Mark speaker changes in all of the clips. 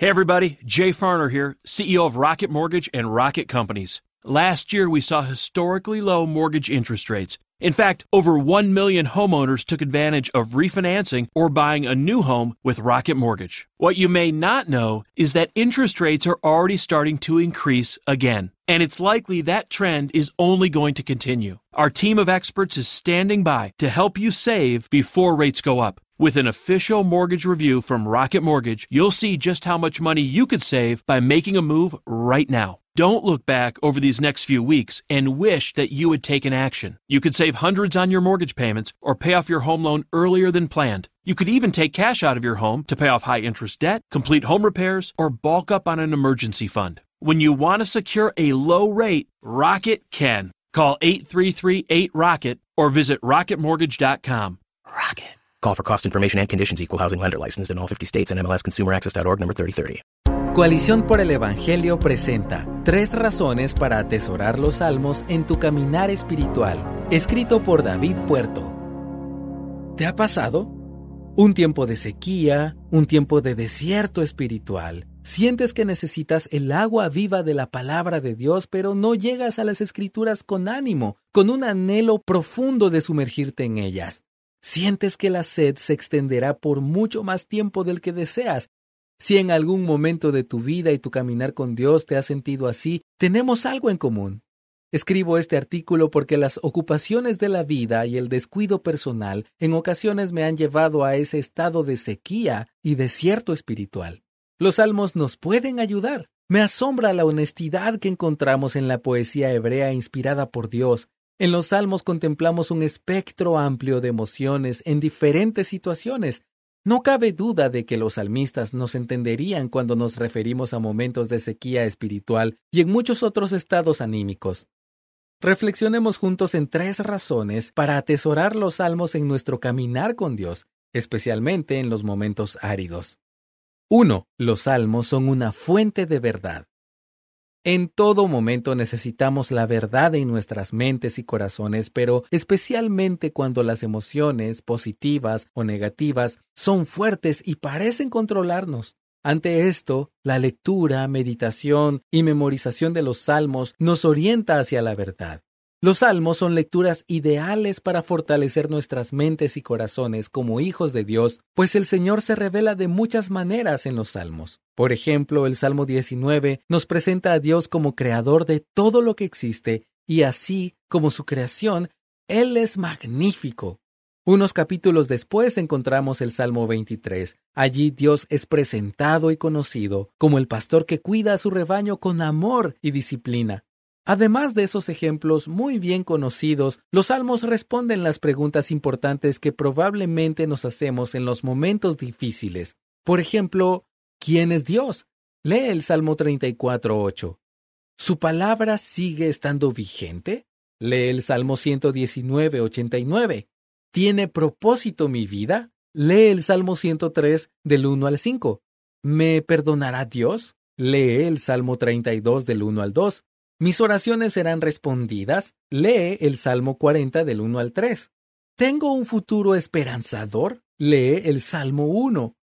Speaker 1: Hey everybody, Jay Farner here, CEO of Rocket Mortgage and Rocket Companies. Last year we saw historically low mortgage interest rates. In fact, over 1 million homeowners took advantage of refinancing or buying a new home with Rocket Mortgage. What you may not know is that interest rates are already starting to increase again, and it's likely that trend is only going to continue. Our team of experts is standing by to help you save before rates go up. With an official mortgage review from Rocket Mortgage, you'll see just how much money you could save by making a move right now. Don't look back over these next few weeks and wish that you had taken action. You could save hundreds on your mortgage payments or pay off your home loan earlier than planned. You could even take cash out of your home to pay off high interest debt, complete home repairs, or bulk up on an emergency fund. When you want to secure a low rate, Rocket can. Call 833-8ROCKET or visit rocketmortgage.com.
Speaker 2: Rocket. Call for cost information and conditions. Equal housing lender licensed in all 50 states and MLSConsumerAccess.org number 3030.
Speaker 3: Coalición por el Evangelio presenta Tres razones para atesorar los salmos en tu caminar espiritual, escrito por David Puerto. ¿Te ha pasado? Un tiempo de sequía, un tiempo de desierto espiritual. Sientes que necesitas el agua viva de la palabra de Dios, pero no llegas a las escrituras con ánimo, con un anhelo profundo de sumergirte en ellas. Sientes que la sed se extenderá por mucho más tiempo del que deseas. Si en algún momento de tu vida y tu caminar con Dios te has sentido así, tenemos algo en común. Escribo este artículo porque las ocupaciones de la vida y el descuido personal en ocasiones me han llevado a ese estado de sequía y desierto espiritual. Los salmos nos pueden ayudar. Me asombra la honestidad que encontramos en la poesía hebrea inspirada por Dios, en los salmos contemplamos un espectro amplio de emociones en diferentes situaciones. No cabe duda de que los salmistas nos entenderían cuando nos referimos a momentos de sequía espiritual y en muchos otros estados anímicos. Reflexionemos juntos en tres razones para atesorar los salmos en nuestro caminar con Dios, especialmente en los momentos áridos. 1. Los salmos son una fuente de verdad. En todo momento necesitamos la verdad en nuestras mentes y corazones, pero especialmente cuando las emociones, positivas o negativas, son fuertes y parecen controlarnos. Ante esto, la lectura, meditación y memorización de los salmos nos orienta hacia la verdad. Los salmos son lecturas ideales para fortalecer nuestras mentes y corazones como hijos de Dios, pues el Señor se revela de muchas maneras en los salmos. Por ejemplo, el Salmo 19 nos presenta a Dios como creador de todo lo que existe y así como su creación, Él es magnífico. Unos capítulos después encontramos el Salmo 23. Allí Dios es presentado y conocido como el pastor que cuida a su rebaño con amor y disciplina. Además de esos ejemplos muy bien conocidos, los salmos responden las preguntas importantes que probablemente nos hacemos en los momentos difíciles. Por ejemplo, ¿quién es Dios? Lee el Salmo 34.8. ¿Su palabra sigue estando vigente? Lee el Salmo 119.89. ¿Tiene propósito mi vida? Lee el Salmo 103 del 1 al 5. ¿Me perdonará Dios? Lee el Salmo 32 del 1 al 2. ¿Mis oraciones serán respondidas? Lee el Salmo 40 del 1 al 3. ¿Tengo un futuro esperanzador? Lee el Salmo 1.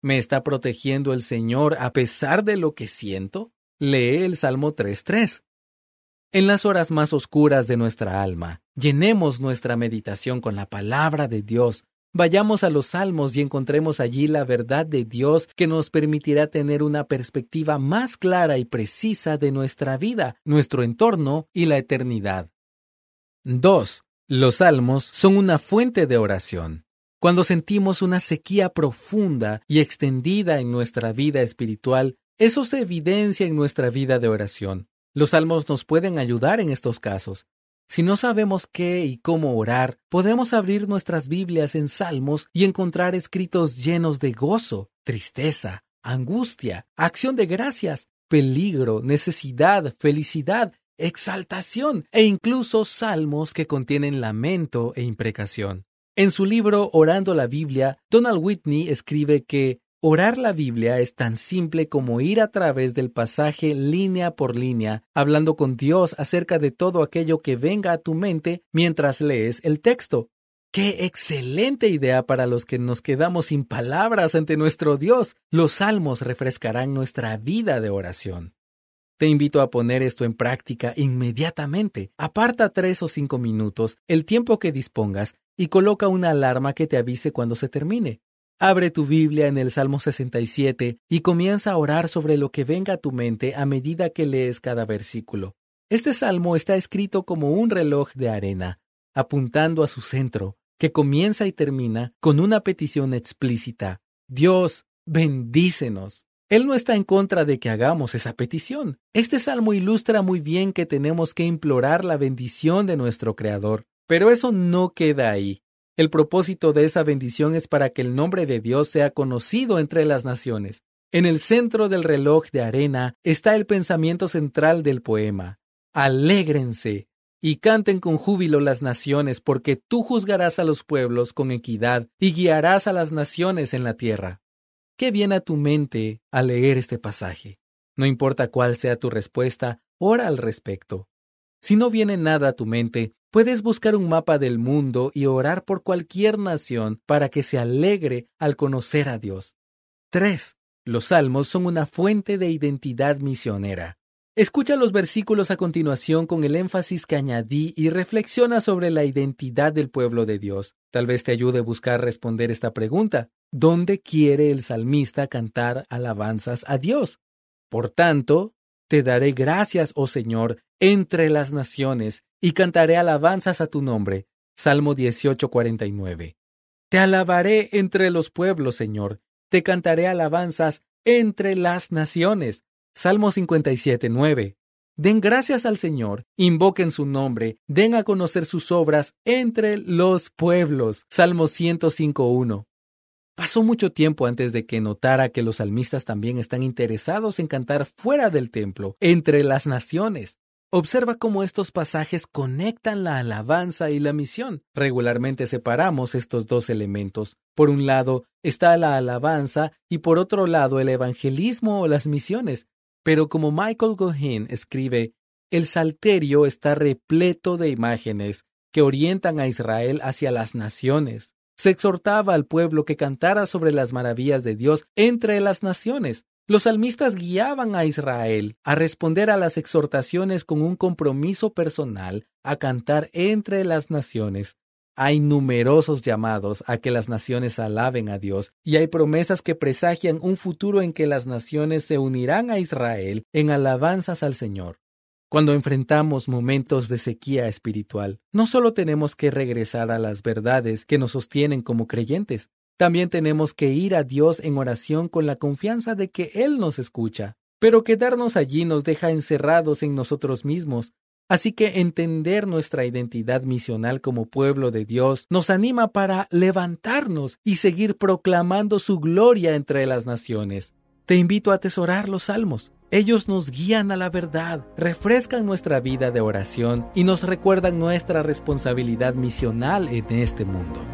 Speaker 3: ¿Me está protegiendo el Señor a pesar de lo que siento? Lee el Salmo 3.3. En las horas más oscuras de nuestra alma, llenemos nuestra meditación con la palabra de Dios Vayamos a los salmos y encontremos allí la verdad de Dios que nos permitirá tener una perspectiva más clara y precisa de nuestra vida, nuestro entorno y la eternidad. 2. Los salmos son una fuente de oración. Cuando sentimos una sequía profunda y extendida en nuestra vida espiritual, eso se evidencia en nuestra vida de oración. Los salmos nos pueden ayudar en estos casos. Si no sabemos qué y cómo orar, podemos abrir nuestras Biblias en Salmos y encontrar escritos llenos de gozo, tristeza, angustia, acción de gracias peligro, necesidad, felicidad, exaltación e incluso salmos que contienen lamento e imprecación. En su libro Orando la Biblia, Donald Whitney escribe que Orar la Biblia es tan simple como ir a través del pasaje línea por línea, hablando con Dios acerca de todo aquello que venga a tu mente mientras lees el texto. ¡Qué excelente idea para los que nos quedamos sin palabras ante nuestro Dios! Los salmos refrescarán nuestra vida de oración. Te invito a poner esto en práctica inmediatamente. Aparta tres o cinco minutos, el tiempo que dispongas, y coloca una alarma que te avise cuando se termine. Abre tu Biblia en el Salmo 67 y comienza a orar sobre lo que venga a tu mente a medida que lees cada versículo. Este salmo está escrito como un reloj de arena, apuntando a su centro, que comienza y termina con una petición explícita. Dios, bendícenos. Él no está en contra de que hagamos esa petición. Este salmo ilustra muy bien que tenemos que implorar la bendición de nuestro Creador. Pero eso no queda ahí. El propósito de esa bendición es para que el nombre de Dios sea conocido entre las naciones. En el centro del reloj de arena está el pensamiento central del poema. Alégrense y canten con júbilo las naciones, porque tú juzgarás a los pueblos con equidad y guiarás a las naciones en la tierra. ¿Qué viene a tu mente al leer este pasaje? No importa cuál sea tu respuesta, ora al respecto. Si no viene nada a tu mente, Puedes buscar un mapa del mundo y orar por cualquier nación para que se alegre al conocer a Dios. 3. Los salmos son una fuente de identidad misionera. Escucha los versículos a continuación con el énfasis que añadí y reflexiona sobre la identidad del pueblo de Dios. Tal vez te ayude a buscar responder esta pregunta. ¿Dónde quiere el salmista cantar alabanzas a Dios? Por tanto, te daré gracias, oh Señor, entre las naciones, y cantaré alabanzas a tu nombre. Salmo 18:49. Te alabaré entre los pueblos, Señor. Te cantaré alabanzas entre las naciones. Salmo 57:9. Den gracias al Señor, invoquen su nombre, den a conocer sus obras entre los pueblos. Salmo 105:1. Pasó mucho tiempo antes de que notara que los salmistas también están interesados en cantar fuera del templo, entre las naciones. Observa cómo estos pasajes conectan la alabanza y la misión. Regularmente separamos estos dos elementos. Por un lado está la alabanza y por otro lado el evangelismo o las misiones. Pero como Michael Gohin escribe, el salterio está repleto de imágenes que orientan a Israel hacia las naciones. Se exhortaba al pueblo que cantara sobre las maravillas de Dios entre las naciones. Los salmistas guiaban a Israel a responder a las exhortaciones con un compromiso personal a cantar entre las naciones. Hay numerosos llamados a que las naciones alaben a Dios y hay promesas que presagian un futuro en que las naciones se unirán a Israel en alabanzas al Señor. Cuando enfrentamos momentos de sequía espiritual, no solo tenemos que regresar a las verdades que nos sostienen como creyentes, también tenemos que ir a Dios en oración con la confianza de que Él nos escucha. Pero quedarnos allí nos deja encerrados en nosotros mismos. Así que entender nuestra identidad misional como pueblo de Dios nos anima para levantarnos y seguir proclamando su gloria entre las naciones. Te invito a atesorar los salmos. Ellos nos guían a la verdad, refrescan nuestra vida de oración y nos recuerdan nuestra responsabilidad misional en este mundo.